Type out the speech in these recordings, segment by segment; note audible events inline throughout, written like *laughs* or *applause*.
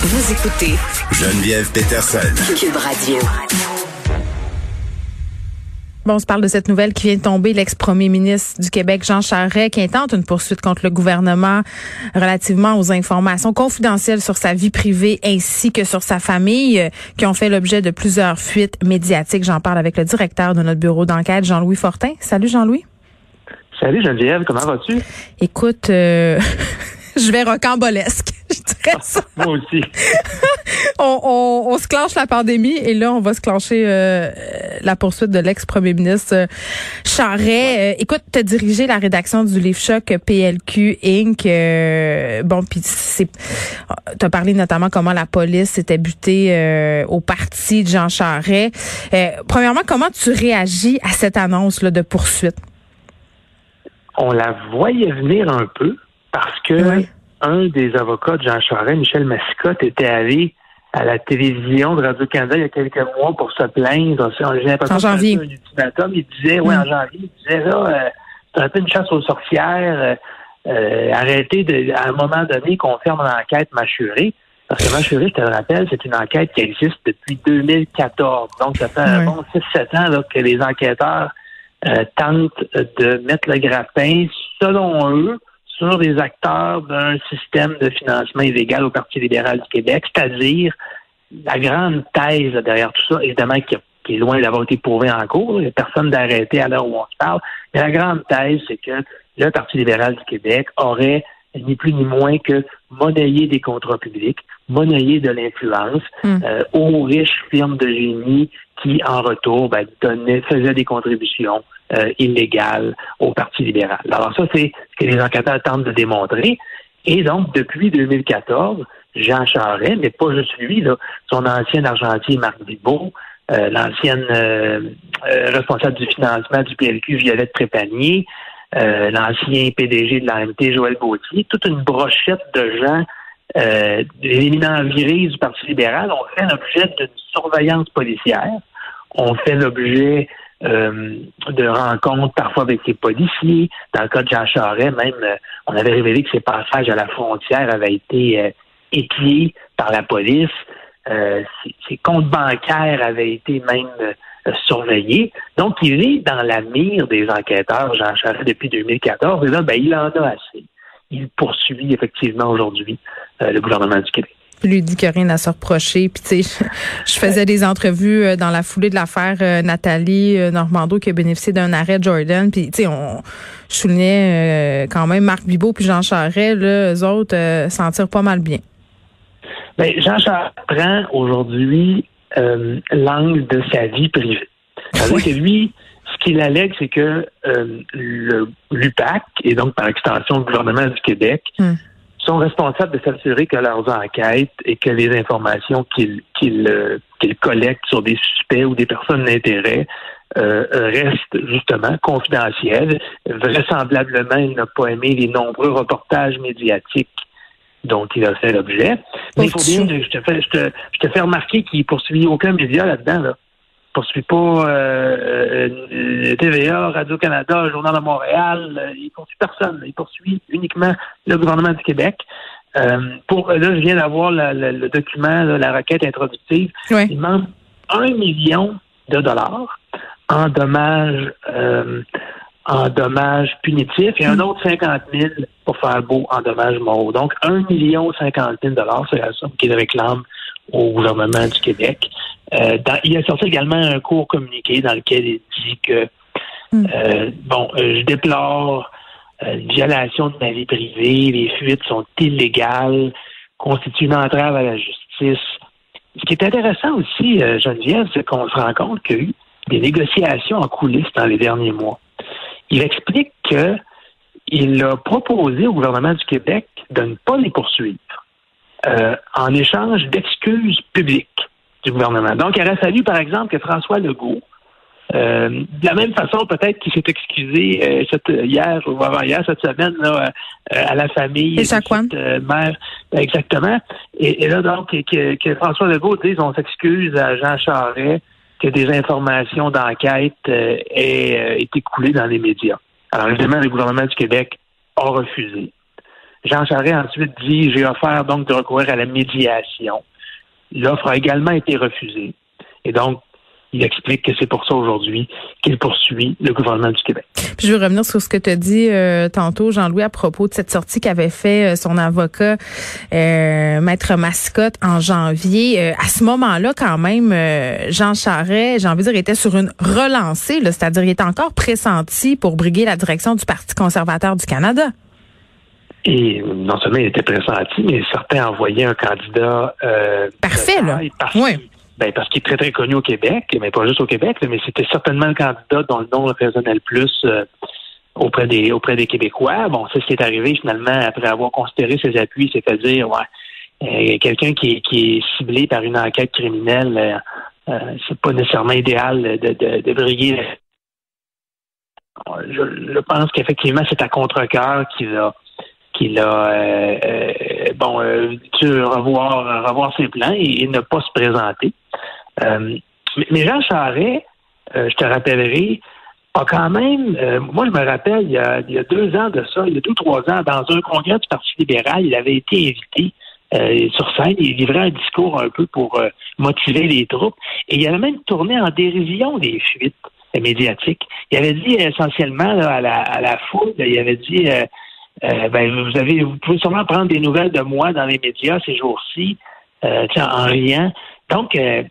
Vous écoutez Geneviève Peterson. Cube Radio. Bon, on se parle de cette nouvelle qui vient de tomber, l'ex-premier ministre du Québec, Jean Charest, qui intente une poursuite contre le gouvernement relativement aux informations confidentielles sur sa vie privée ainsi que sur sa famille, euh, qui ont fait l'objet de plusieurs fuites médiatiques. J'en parle avec le directeur de notre bureau d'enquête, Jean-Louis Fortin. Salut, Jean-Louis. Salut Geneviève, comment vas-tu? Écoute, euh, *laughs* je vais rocambolesque. Ça. *laughs* Moi aussi. *laughs* on, on, on, se clenche la pandémie et là, on va se clencher euh, la poursuite de l'ex-premier ministre euh, Charret. Euh, écoute, tu as dirigé la rédaction du livre choc PLQ Inc. Euh, bon, puis c'est, tu as parlé notamment comment la police s'était butée au parti de Jean Charret. premièrement, comment tu réagis à cette annonce là, de poursuite? On la voyait venir un peu parce que oui un des avocats de Jean Charest, Michel Mascotte, était allé à la télévision de Radio-Canada il y a quelques mois pour se plaindre. En janvier. Un ultimatum. Il disait, oui, en mm. janvier, il disait, là, euh, c'est un peu une chasse aux sorcières. Euh, euh, arrêtez de, à un moment donné qu'on ferme l'enquête Machuré. Parce que Machuré, je te le rappelle, c'est une enquête qui existe depuis 2014. Donc, ça fait un bon 6-7 ans là, que les enquêteurs tentent de mettre le grappin, selon eux, sur des acteurs d'un système de financement illégal au Parti libéral du Québec, c'est-à-dire la grande thèse derrière tout ça, évidemment, qui, est loin d'avoir été prouvée en cours, il n'y a personne d'arrêté à l'heure où on se parle, mais la grande thèse, c'est que le Parti libéral du Québec aurait ni plus ni moins que monnayer des contrats publics, monnayer de l'influence hmm. euh, aux riches firmes de génie qui, en retour, ben, donnaient, faisaient des contributions euh, illégales au Parti libéral. Alors ça, c'est ce que les enquêteurs tentent de démontrer. Et donc, depuis 2014, Jean Charest, mais pas juste lui, là, son ancien argentier Marc Bibot, euh, l'ancienne responsable du financement du PLQ Violette Trépanier, euh, l'ancien PDG de l'AMT, Joël Gauthier, toute une brochette de gens, euh, éminents virés du Parti libéral, ont fait l'objet d'une surveillance policière, ont fait l'objet euh, de rencontres parfois avec les policiers. Dans le cas de Jean Charest, même, euh, on avait révélé que ses passages à la frontière avaient été euh, épiés par la police. ses, ses, comptes bancaires avaient été même surveillé. Donc, il est dans la mire des enquêteurs, Jean Charest, depuis 2014. Et là, ben, il en a assez. Il poursuit effectivement aujourd'hui euh, le gouvernement du Québec. Lui dit qu'il n'y a rien à se reprocher. Puis, tu sais, je, faisais des entrevues euh, dans la foulée de l'affaire euh, Nathalie Normando qui a bénéficié d'un arrêt Jordan. Puis, tu sais, on je soulignais quand même Marc Bibot puis Jean Charest, là, eux autres s'en tirent pas mal bien. Bien, Jean Charest prend aujourd'hui euh, l'angle de sa vie privée. cest que lui, ce qu'il allègue, c'est que euh, l'UPAC, et donc par extension le gouvernement du Québec, hmm. sont responsables de s'assurer que leurs enquêtes et que les informations qu'ils qu'ils euh, collectent sur des suspects ou des personnes d'intérêt euh, restent justement confidentielles. Vraisemblablement, il n'a pas aimé les nombreux reportages médiatiques dont il a fait l'objet. Mais il faut bien, je te fais, je te, je te fais remarquer qu'il poursuit aucun média là-dedans. Là. Il poursuit pas euh, euh TVA, Radio-Canada, Journal de Montréal. Euh, il poursuit personne. Il poursuit uniquement le gouvernement du Québec. Euh, pour là, je viens d'avoir le document, la requête introductive. Il demande un million de dollars en dommages en dommages punitifs et un hmm. autre 50 000 pour faire beau en dommages moraux. Donc, 1 million 50 000 c'est la somme qu'il réclame au gouvernement du Québec. Euh, il a sorti également un court communiqué dans lequel il dit que, hmm. euh, bon, euh, je déplore une violation de ma vie privée, les fuites sont illégales, constituent une entrave à la justice. Ce qui est intéressant aussi, Geneviève, c'est qu'on se rend compte qu'il y a eu des négociations en coulisses dans les derniers mois il explique qu'il a proposé au gouvernement du Québec de ne pas les poursuivre euh, en échange d'excuses publiques du gouvernement. Donc, il aurait fallu, par exemple, que François Legault, euh, de la même façon, peut-être qu'il s'est excusé euh, cette, hier ou avant-hier, cette semaine, là, à la famille. Et cette, mère. Exactement. Et, là, donc, que, François Legault dise on s'excuse à Jean Charest que des informations d'enquête euh, aient euh, été coulées dans les médias. Alors évidemment, le gouvernement du Québec a refusé. Jean Charest a ensuite dit j'ai offert donc de recourir à la médiation. L'offre a également été refusée. Et donc, il explique que c'est pour ça aujourd'hui qu'il poursuit le gouvernement du Québec. Puis je veux revenir sur ce que tu as dit euh, tantôt, Jean-Louis, à propos de cette sortie qu'avait fait euh, son avocat, euh, Maître Mascotte, en janvier. à ce moment-là, quand même, Jean Charest, j'ai envie de dire, était sur une relancée, c'est-à-dire il était encore pressenti pour briguer la direction du Parti conservateur du Canada. Et non seulement il était pressenti, mais certains envoyaient un candidat parfait, là. Oui ben, parce qu'il est très, très connu au Québec, mais pas juste au Québec, mais c'était certainement le candidat dont le nom résonnait le plus euh, auprès des auprès des Québécois. Bon, c'est ce qui est arrivé finalement après avoir considéré ses appuis, c'est-à-dire ouais, euh, quelqu'un qui, est ciblé par une enquête criminelle, euh, c'est pas nécessairement idéal de, de, de briller. Je, je pense qu'effectivement, c'est à contre-cœur qu'il a qu'il a euh, euh, bon euh, dû revoir revoir ses plans et, ne pas se présenter. mais Jean Charest, je te rappellerai, a quand même, moi je me rappelle, il y, a, deux ans de ça, il y a deux, trois ans, dans un congrès du Parti libéral, il avait été invité sur scène, il livrait un discours un peu pour motiver les troupes, et il avait même tourné en dérision des fuites médiatiques. Il avait dit essentiellement à, la, à la foule, il avait dit euh, ben, vous avez, vous pouvez sûrement prendre des nouvelles de moi dans les médias ces jours-ci, euh, en riant. Donc, euh,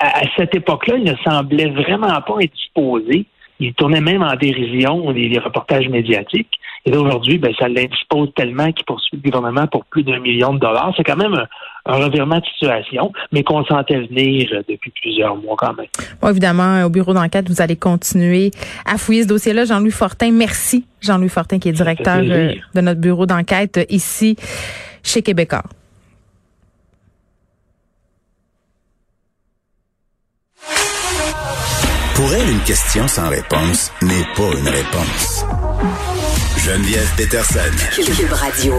à, cette époque-là, il ne semblait vraiment pas être disposé. Il tournait même en dérision les, reportages médiatiques. Et aujourd'hui, ben, ça l'indispose tellement qu'il poursuit le gouvernement pour plus d'un million de dollars. C'est quand même un, revirement de situation, mais qu'on sentait venir depuis plusieurs mois quand même. Bon, évidemment, au bureau d'enquête, vous allez continuer à fouiller ce dossier-là. Jean-Louis Fortin, merci. Jean-Louis Fortin, qui est directeur euh, de notre bureau d'enquête ici chez Québécois. Pour elle, une question sans réponse n'est pas une réponse. Geneviève Peterson. Cube Radio.